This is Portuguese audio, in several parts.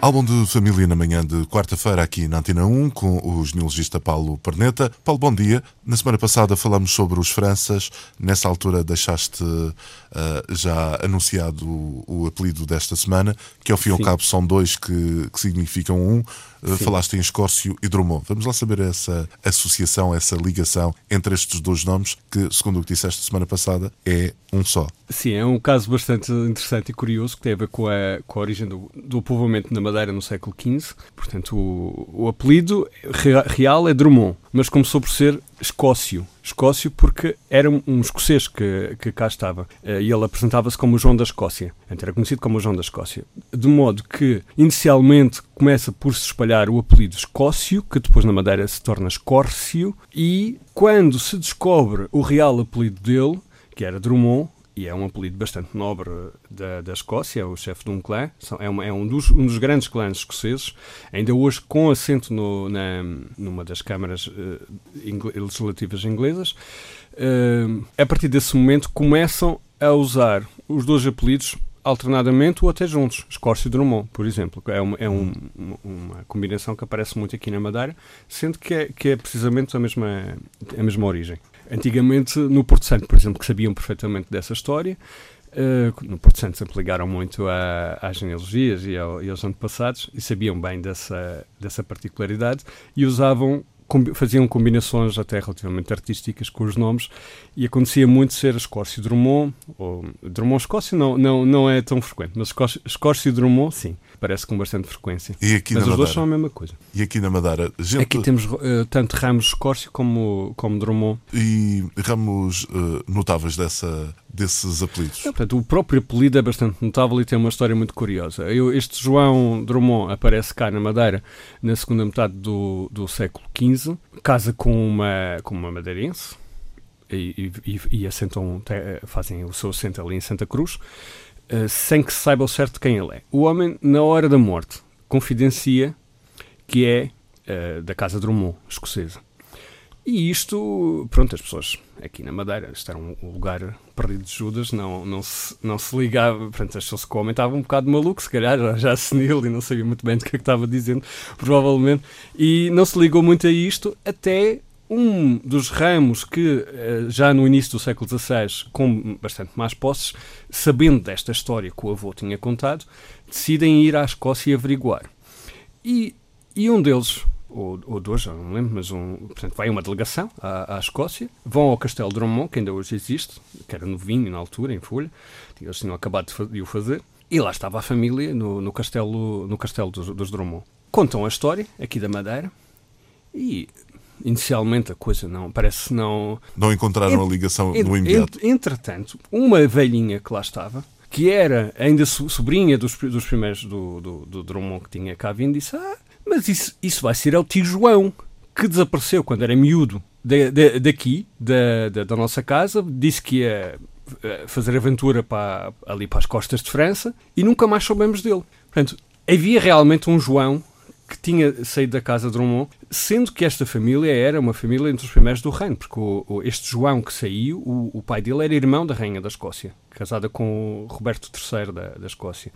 Álbum de família na manhã de quarta-feira aqui na Antena 1 com o genealogista Paulo Perneta. Paulo, bom dia. Na semana passada falamos sobre os Franças. Nessa altura deixaste uh, já anunciado o, o, apelido desta semana, que ao fim e ao cabo são dois que, que significam um. Uh, falaste em Escórcio e Drummond. Vamos lá saber essa associação, essa ligação entre estes dois nomes, que, segundo o que disseste semana passada, é um só. Sim, é um caso bastante interessante e curioso que tem a ver com a, com a origem do, do povoamento na Madeira no século XV. Portanto, o, o apelido real é Drummond, mas começou por ser Escócio. Escócio porque era um escocês que, que cá estava. Eh, e ele apresentava-se como João da Escócia. Então era conhecido como João da Escócia. De modo que, inicialmente, começa por se espalhar o apelido Escócio, que depois na Madeira se torna Escórcio, e quando se descobre o real apelido dele, que era Drummond, e é um apelido bastante nobre da, da Escócia, o chefe de um clã, é, uma, é um, dos, um, dos, grandes clãs escoceses, ainda hoje com assento no, na, numa das câmaras uh, legislativas inglesas. Uh, a partir desse momento começam a usar os dois apelidos alternadamente ou até juntos. Escócia e Drummond, por exemplo. É, uma, é um, uma combinação que aparece muito aqui na Madeira, sendo que é, que é precisamente a mesma, a mesma origem. Antigamente, no Porto Santo, por exemplo, que sabiam perfeitamente dessa história, uh, no Porto Santo sempre ligaram muito a, às genealogias e, ao, e aos antepassados e sabiam bem dessa, dessa particularidade e usavam faziam combinações até relativamente artísticas com os nomes e acontecia muito ser Escócia e Drummond, ou Drummond Escócia não, não, não é tão frequente, mas Escócia e Drummond sim parece com bastante frequência. E aqui Mas os Madeira? dois são a mesma coisa. E aqui na Madeira? Gente... Aqui temos uh, tanto ramos Escórcio como, como Drummond. E ramos uh, notáveis dessa, desses apelidos? É, portanto, o próprio apelido é bastante notável e tem uma história muito curiosa. Eu, este João Drummond aparece cá na Madeira na segunda metade do, do século XV, casa com uma, com uma madeirense, e, e, e assentam, fazem o seu assento ali em Santa Cruz. Eh, sem que se saiba o certo quem ele é. O homem, na hora da morte, confidencia que é uh, da Casa Drummond, escocesa. E isto, pronto, as pessoas aqui na Madeira, isto era um lugar perdido de Judas, não, não, se, não se ligava, portanto, as pessoas que comentavam um bocado maluco, se calhar já, já senil e não sabia muito bem do que, é que estava dizendo, provavelmente, e não se ligou muito a isto até um dos ramos que, eh, já no início do século XVI, com bastante mais posses, sabendo desta história que o avô tinha contado, decidem ir à Escócia averiguar. E, e um deles, ou, ou dois, já não lembro, mas um, portanto, vai uma delegação à, à Escócia, vão ao Castelo de Drummond, que ainda hoje existe, que era no vinho na altura, em folha, eles tinham acabado de o fazer, e lá estava a família no, no castelo, no castelo dos, dos Drummond. Contam a história, aqui da Madeira, e inicialmente a coisa não parece não não encontraram ent, a ligação ent, no imediato. Ent, entretanto, uma velhinha que lá estava, que era ainda sobrinha dos, dos primeiros do, do, do Drummond que tinha cá vindo, disse: Ah, mas isso, isso vai ser o tio João, que desapareceu quando era miúdo de, de, daqui, da, da, da nossa casa, disse que ia eh, fazer aventura para, ali para as costas de França e nunca mais soubemos dele. Portanto, havia realmente um João que tinha saído da casa de Drummond, sendo que esta família era uma família entre os primeiros do reino, porque o, o, este João que saiu, o, o, pai dele era irmão da rainha da Escócia, casada com Roberto III da, da Escócia.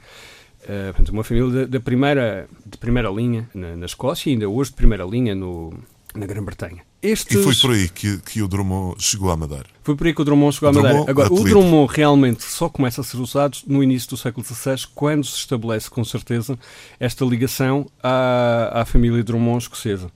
Uh, portanto, uma família da, primeira, de primeira linha na, na Escócia e ainda hoje de primeira linha no, na Grã-Bretanha. Estes... E foi por aí que, que o Drummond chegou à Madeira. Foi por aí que o Drummond chegou à Madeira. Agora, o Drummond realmente só começa a ser usado no início do século XVI, quando se estabelece com certeza esta ligação à, à família Drummond escocesa.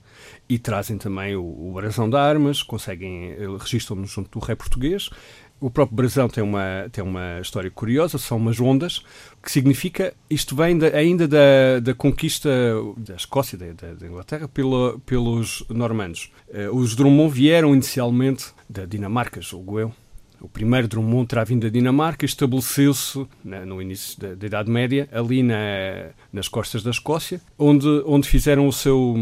E trazem também o, o brasão de armas, conseguem, eh, registram-no junto do rei português, o próprio brasão tem uma, tem uma história curiosa, são umas ondas, que significa, isto vem de, ainda da, da conquista da Escócia, da, da Inglaterra, pelo, pelos normandos. Uh, os Drummond vieram inicialmente da Dinamarca, julgo eu. O primeiro Drummond terá vindo da Dinamarca e estabeleceu-se no início da, da, Idade Média, ali na, nas costas da Escócia, onde, onde fizeram o seu,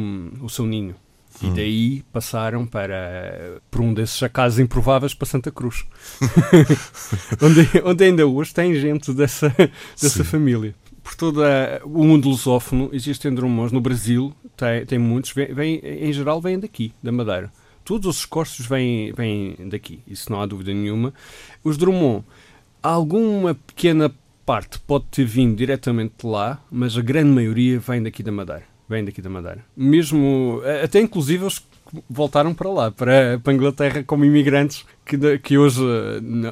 o seu ninho. E hum. daí passaram para por um desses acasos improváveis para Santa Cruz, onde, onde, ainda hoje tem gente dessa, dessa família. Por todo o mundo lusófono existem Drummonds no Brasil, tem, tem muitos, vem, vem, em geral vêm daqui, da Madeira. Todos os escorços vêm, vêm daqui, isso não há dúvida nenhuma. Os Drummond, alguma pequena parte pode ter vindo diretamente de lá, mas a grande maioria vem daqui da Madeira. Vem daqui da Madeira. Mesmo, até inclusive os que voltaram para lá, para, para a Inglaterra como imigrantes, que, que hoje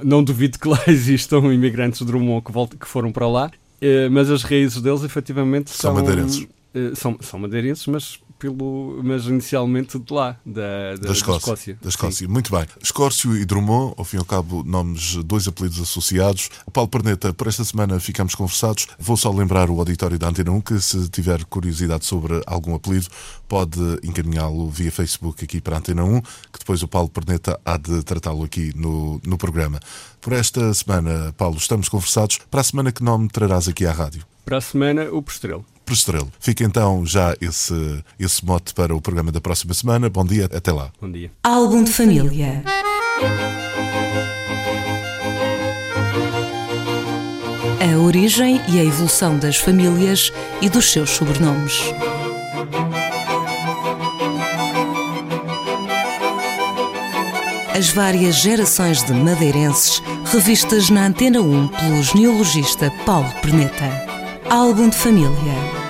não duvido que lá existam imigrantes Drummond que, voltam, que foram para lá, eh, mas as raízes deles efetivamente são, são madeirenses. Eh, são, são madeirenses, mas pelo, mas inicialmente de lá, da, da, da Escócia. Da Escócia. Da Escócia. Muito bem. Escórcio e Drummond, ao fim e ao cabo, nomes, dois apelidos associados. Paulo Perneta, por esta semana ficamos conversados. Vou só lembrar o auditório da Antena 1 que, se tiver curiosidade sobre algum apelido, pode encaminhá-lo via Facebook aqui para a Antena 1, que depois o Paulo Perneta há de tratá-lo aqui no, no programa. Por esta semana, Paulo, estamos conversados. Para a semana, que nome trarás aqui à rádio? Para a semana, o Postrelo. Prestrelo. Fica então já esse, esse mote para o programa da próxima semana. Bom dia, até lá. Bom dia. Álbum de família. A origem e a evolução das famílias e dos seus sobrenomes. As várias gerações de madeirenses revistas na Antena 1 pelo genealogista Paulo Perneta. Álbum de família